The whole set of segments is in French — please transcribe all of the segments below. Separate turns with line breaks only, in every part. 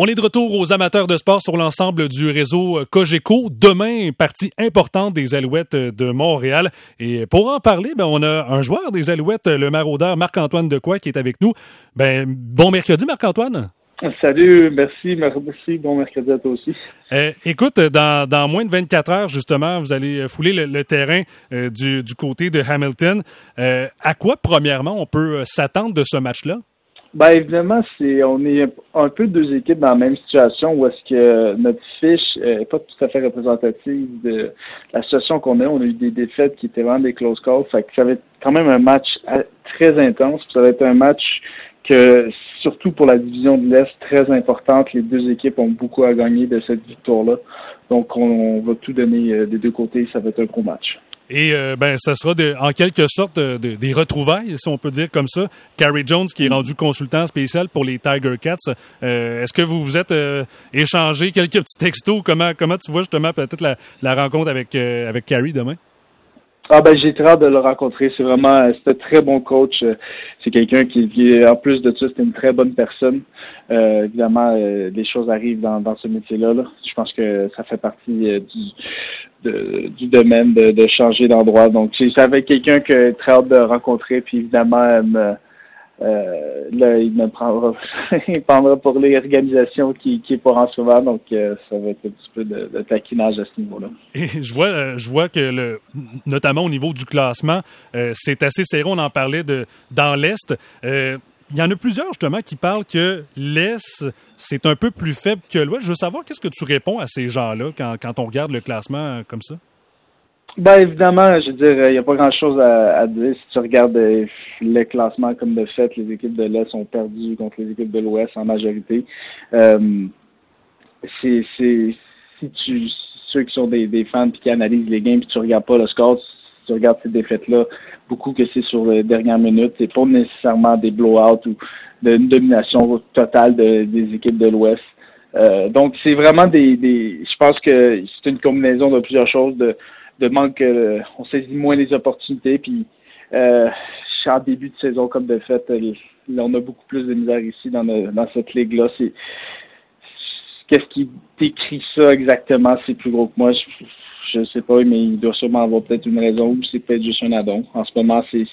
On est de retour aux amateurs de sport sur l'ensemble du réseau Cogeco. Demain, partie importante des Alouettes de Montréal. Et pour en parler, ben, on a un joueur des Alouettes, le maraudeur Marc-Antoine Decoy, qui est avec nous. Ben, bon mercredi, Marc-Antoine.
Salut, merci, merci. Bon mercredi à toi aussi.
Euh, écoute, dans, dans, moins de 24 heures, justement, vous allez fouler le, terrain euh, du, du, côté de Hamilton. Euh, à quoi, premièrement, on peut s'attendre de ce match-là?
Ben évidemment, c'est on est un peu deux équipes dans la même situation où est-ce que notre fiche n'est pas tout à fait représentative de la situation qu'on a. On a eu des défaites qui étaient vraiment des close calls. Fait que ça va être quand même un match très intense. Ça va être un match que, surtout pour la division de l'Est, très importante. Les deux équipes ont beaucoup à gagner de cette victoire-là. Donc, on, va tout donner euh, des deux côtés. Ça va être un gros match.
Et euh, ben, ça sera en quelque sorte des retrouvailles, si on peut dire comme ça. Carrie Jones, qui est rendu consultant spécial pour les Tiger Cats. Euh, est-ce que vous vous êtes échangé quelques petits textos? Comment, comment tu vois justement peut-être la, la rencontre avec, avec Carrie demain?
Ah ben j'ai très hâte de le rencontrer. C'est vraiment c'est un très bon coach. C'est quelqu'un qui, en plus de ça, c'est une très bonne personne. Euh, évidemment, euh, les choses arrivent dans, dans ce métier-là. Là. Je pense que ça fait partie euh, du, de, du domaine de, de changer d'endroit. Donc avec quelqu'un que très hâte de rencontrer. Puis évidemment, me, euh, là, il me prendra, il prendra pour l'organisation qui, qui est pour en souvent, donc euh, ça va être un petit peu de, taquinage à ce niveau-là.
Et je vois, euh, je vois que le, notamment au niveau du classement, c'est assez serré. On en parlait de dans l'est. il y en a plusieurs justement qui parlent que l'Est, c'est un peu plus faible que l'Ouest. Je veux savoir qu'est-ce que tu réponds à ces gens-là quand, quand on regarde le classement comme ça?
Ben évidemment, je veux dire, il n'y a pas grand-chose à, dire. Si tu regardes euh, le classement comme de fait, les équipes de l'Est sont perdues contre les équipes de l'Ouest en majorité. Euh, c'est si tu ceux qui sont des, des fans puis qui analysent les games puis tu regardes pas le score, si tu regardes ces défaites-là, beaucoup que c'est sur les dernières minutes, c'est pas nécessairement des blowouts ou une domination totale des équipes de l'Ouest. Euh, donc c'est vraiment des, des je pense que c'est une combinaison de plusieurs choses de de manque, euh, on saisit moins les opportunités. Puis, euh, en début de saison, comme de fait, euh, on a beaucoup plus de misère ici dans, dans cette ligue-là. C'est Qu'est-ce qui décrit ça exactement? C'est plus gros que moi. Je ne sais pas, mais il doit sûrement avoir peut-être une raison ou c'est peut-être juste un addon. En ce moment, c'est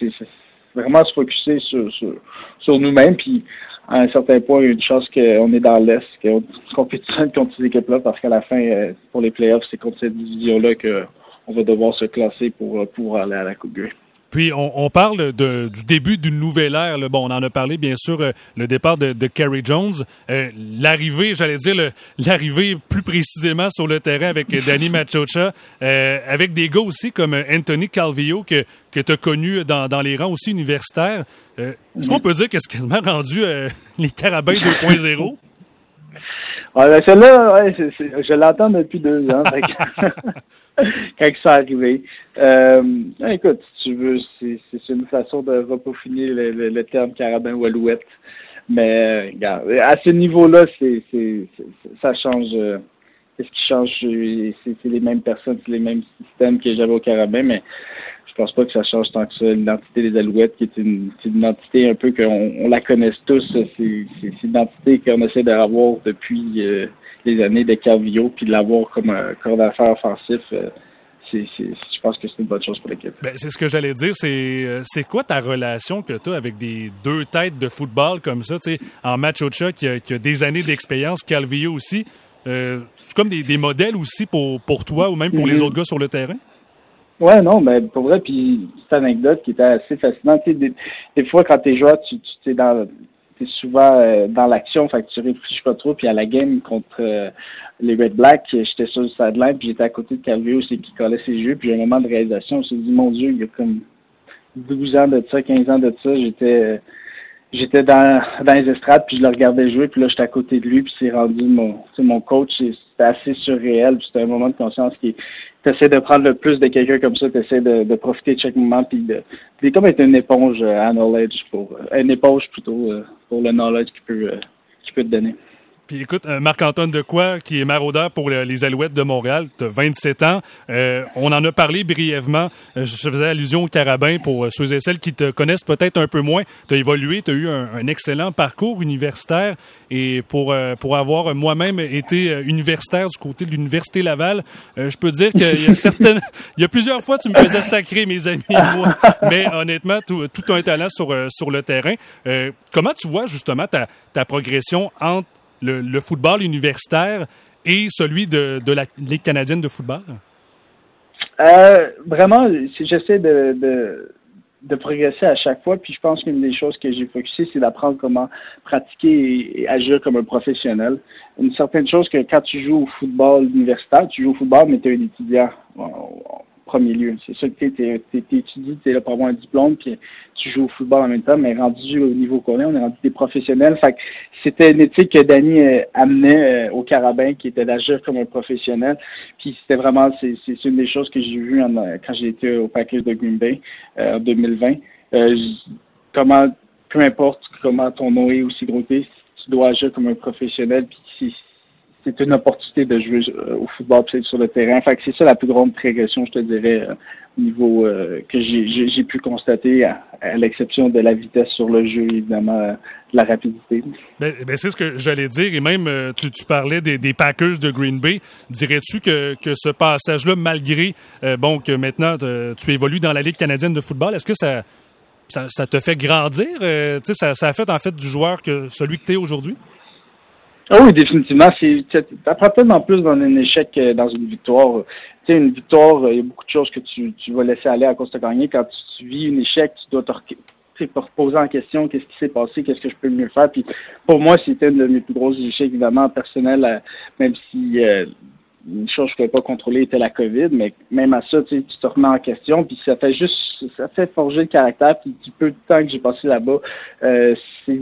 vraiment se focuser sur, sur, sur nous-mêmes. Puis, à un certain point, il y a une chance qu'on est dans l'Est, qu'on compétitionne contre ces équipes-là, parce qu'à la fin, euh, pour les playoffs, c'est contre cette division-là que on va devoir se classer pour, euh, pour aller à la Coupe Grey.
Puis on, parle de, du début d'une nouvelle ère. Bon, on en a parlé bien sûr, euh, le départ de, de Kerry Jones, euh, l'arrivée, j'allais dire l'arrivée plus précisément sur le terrain avec Danny Machocha, avec des gars aussi comme Anthony Calvillo que que tu as connu dans, dans les rangs aussi universitaires. Est-ce qu'on peut dire qu'est-ce qui m'a rendu les Carabins 2.0?
Ouais, ben celle-là, ouais, je l'entends depuis deux ans. quand ça arrivé. Euh, écoute, si tu veux, c'est une façon de repeaufiner le, le, terme carabin ou alouette. Mais regarde, à ce niveau-là, c'est ça change. Euh, Qu'est-ce qui change? C'est les mêmes personnes, c'est les mêmes systèmes que j'avais au carabin, mais je pense pas que ça change tant que ça. L'identité des Alouettes, qui est une, identité un peu qu'on on la connaisse tous, c'est une identité qu'on essaie d'avoir depuis euh, les années de Cavio, puis de l'avoir comme un corps d'affaires offensif. Euh, je pense que c'est une bonne chose pour l'équipe.
Ben, c'est ce que j'allais dire. C'est, euh, quoi ta relation que tu as avec des deux têtes de football comme ça? En match au qui a, qui a des années d'expérience, Calvillo aussi. Euh, c'est comme des, des, modèles aussi pour, pour toi ou même pour les mm-hmm. autres gars sur le terrain?
Ouais, non, mais pour vrai, puis cette anecdote qui était assez fascinante. Des, des fois, quand t'es joueur, tu, tu es dans t'es souvent euh, dans l'action, fait que tu réfléchis pas trop. Puis à la game contre euh, les Red Black, j'étais sur le sideline, puis j'étais à côté de Calvio, c'est qui collait ses jeux. Puis un moment de réalisation, je me suis dit, mon Dieu, il y a comme 12 ans de ça, 15 ans de ça, j'étais j'étais dans, dans les estrades, puis je le regardais jouer, puis là, j'étais à côté de lui, puis c'est rendu mon, mon coach. C'était assez surréel, puis c'était un moment de conscience qui t'essaies de prendre le plus de quelqu'un comme ça, t'essaies de, de profiter de chaque moment, puis de, c'est comme être une éponge euh, à knowledge pour, euh, une éponge plutôt, euh, pour le knowledge qu'il peut, qu'il peut te donner.
Puis écoute, euh, Marc-Antoine Decoy, qui est maraudeur pour les Alouettes de Montréal, tu 27 ans. Euh, on en a parlé brièvement. Euh, je faisais allusion au carabin pour ceux et celles qui te connaissent peut-être un peu moins. Tu as évolué, tu as eu un, excellent parcours universitaire. Et pour, pour avoir moi-même été universitaire du côté de l'Université Laval, je peux dire qu'il y a certaines... il y a plusieurs fois, tu me faisais sacrer, mes amis et moi. Mais honnêtement, tout, tout un talent sur, sur le terrain. comment tu vois justement ta, ta progression entre le, football universitaire et celui de, la Ligue canadienne de football?
Euh, vraiment, j'essaie de, de, progresser à chaque fois. Puis je pense qu'une des choses que j'ai focusé, c'est d'apprendre comment pratiquer et, agir comme un professionnel. Une certaine chose que quand tu joues au football universitaire, tu joues au football, mais tu es un étudiant premier lieu. C'est ça que tu étudies, tu es là pour avoir un diplôme, puis tu joues au football en même temps, mais rendu au niveau qu'on est, on est rendu des professionnels. Fait c'était une éthique que Danny euh, amenait euh, au carabin, qui était d'agir comme un professionnel. Puis c'était vraiment, c'est une des choses que j'ai vues quand j'ai été au package de Green Bay euh, en 2020. comment, peu importe comment ton nom est aussi gros tu dois agir comme un professionnel, puis c'est une opportunité de jouer euh, au football sur le terrain. Fait c'est ça la plus grande progression, je te dirais, euh, au niveau euh, que j'ai pu constater, à, l'exception de la vitesse sur le jeu, évidemment, de la rapidité.
Ben, ben, c'est ce que j'allais dire, et même tu, parlais des, Packers de Green Bay. Dirais-tu que, que ce passage-là, malgré bon que maintenant tu évolues dans la Ligue canadienne de football, est-ce que ça, ça, te fait grandir? ça, ça a fait en fait du joueur que celui que tu es aujourd'hui?
Ah oui, définitivement. Tu apprends tellement plus dans un échec que dans une victoire. Tu sais, une victoire, il y a beaucoup de choses que tu, tu vas laisser aller à cause de gagner. Quand tu, vis un échec, tu dois te reposer en question qu'est-ce qui s'est passé, qu'est-ce que je peux mieux faire. Puis pour moi, c'était une de mes plus grosses échecs, évidemment, personnels, euh, même si euh, une chose que je pouvais pas contrôler était la COVID, mais même à ça, tu, te remets en question, puis ça fait juste, ça fait forger le caractère, puis du peu de temps que j'ai passé là-bas, euh, c'est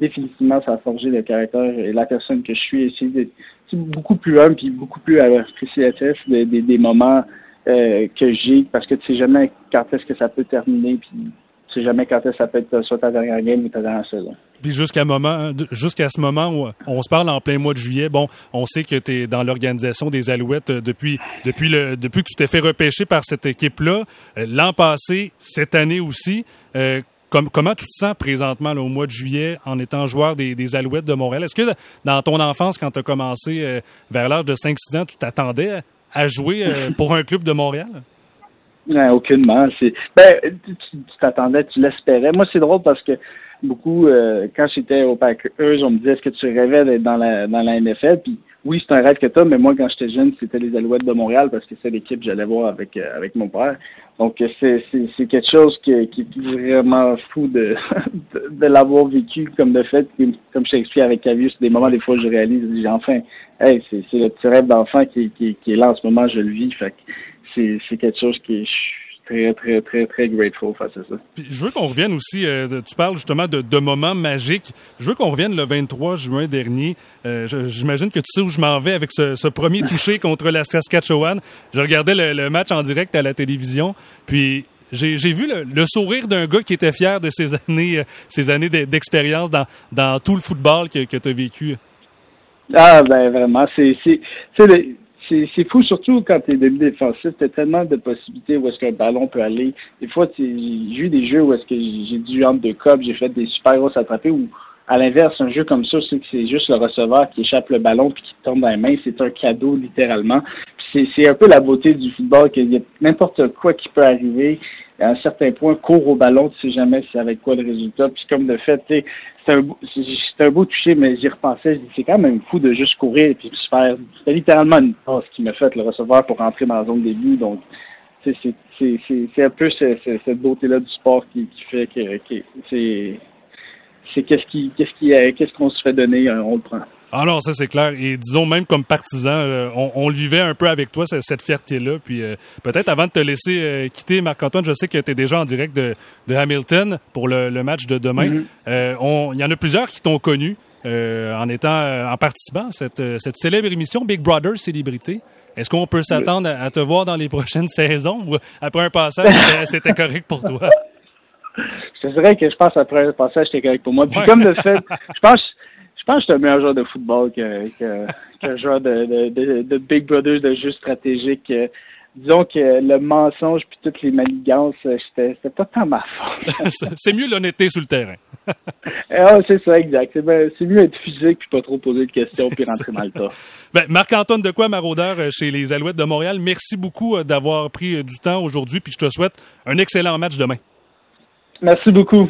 définitivement ça a forgé le caractère et la personne que je suis. C'est beaucoup plus humble, puis beaucoup plus appréciatif des, des, moments euh, que j'ai, parce que tu sais jamais quand est-ce que ça peut terminer, sais jamais quand ça peut être soit ta dernière game ou ta dernière saison.
Puis jusqu'à moment, jusqu'à ce moment où on se parle en plein mois de juillet, bon, on sait que tu es dans l'organisation des Alouettes euh, depuis depuis le depuis que tu t'es fait repêcher par cette équipe-là. Euh, l'an passé, cette année aussi. Euh, comment tu te sens présentement au mois de juillet en étant joueur des, des Alouettes de Montréal? Est-ce que dans ton enfance, quand tu as commencé vers l'âge de 5-6 ans, tu t'attendais à jouer pour un club de Montréal?
Non, aucunement. Ben, tu t'attendais, tu l'espérais. Moi, c'est drôle parce que beaucoup, euh, quand j'étais au Packers, on me disait est-ce que tu rêvais d'être dans la, dans la NFL? Puis oui, c'est un rêve que tu as, mais moi, quand j'étais jeune, c'était les Alouettes de Montréal parce que c'est l'équipe que j'allais voir avec, euh, avec mon père. Donc, c'est, c'est, quelque chose qui, qui, est vraiment fou de, de, l'avoir vécu comme de fait. Comme je t'explique avec Cavius, des moments, des fois, je réalise, j'ai enfin, hey, c'est, c'est le petit rêve d'enfant qui, qui, qui est là en ce moment, je le vis. Fait c'est, c'est quelque chose qui très, très, très, très grateful face à ça.
Puis, je veux qu'on revienne aussi, euh, tu parles justement de, de, moments magiques. Je veux qu'on revienne le 23 juin dernier. Euh, J'imagine que tu sais où je m'en vais avec ce, ce premier touché contre la Saskatchewan. Je regardais le, le, match en direct à la télévision, puis j'ai vu le, le sourire d'un gars qui était fier de ses années, euh, ses années d'expérience dans, dans tout le football que, que tu as vécu.
Ah, ben vraiment, c'est c'est fou, surtout quand tu es demi-défensif, tu tellement de possibilités où est-ce qu'un ballon peut aller. Des fois, j'ai eu des jeux où est-ce que j'ai dû entre deux copes, j'ai fait des super grosses attrapées ou à l'inverse, un jeu comme ça, c'est que c'est juste le receveur qui échappe le ballon puis qui tombe dans les mains. C'est un cadeau, littéralement. C'est un peu la beauté du football, qu'il y a n'importe quoi qui peut arriver. À un certain point, cours au ballon, tu sais jamais c'est avec quoi le résultat. Puis comme de fait, c'est un, un beau toucher, mais j'y repensais, c'est quand même fou de juste courir et puis se faire. C'était littéralement une passe qui m'a fait le receveur pour rentrer dans la zone début. Donc, c'est un peu cette, beauté-là du sport qui, fait que, que c'est c'est qu'est-ce qui, qu'est-ce qui, euh, qu'est-ce qu'on se fait donner, euh, on le prend.
Ah non, ça c'est clair. Et disons même comme partisan, euh, on, le vivait un peu avec toi, cette, fierté-là. Puis peut-être avant de te laisser quitter, Marc-Antoine, je sais que tu es déjà en direct de, de Hamilton pour le, match de demain. Mm-hmm. Il y en a plusieurs qui t'ont connu en étant en participant à cette, cette célèbre émission Big Brother Célébrité. Est-ce qu'on peut s'attendre à, te voir dans les prochaines saisons ou après un passage, c'était correct pour toi?
te dirais que je pense après le passage, c'était correct pour moi. Puis comme de fait, je pense, je pense que je suis un meilleur joueur de football qu'un que, que joueur de, de, de, Big Brothers de jeu stratégique. Disons que le mensonge puis toutes les manigances, c'était pas tant ma faute.
c'est mieux l'honnêteté sur le terrain.
ah, c'est ça, exact. C'est mieux être physique puis pas trop poser de questions puis rentrer dans le tas.
Ben, Marc-Antoine de quoi, maraudeur euh, chez les Alouettes de Montréal, merci beaucoup euh, d'avoir pris euh, du temps aujourd'hui puis je te souhaite un excellent match demain.
Merci beaucoup.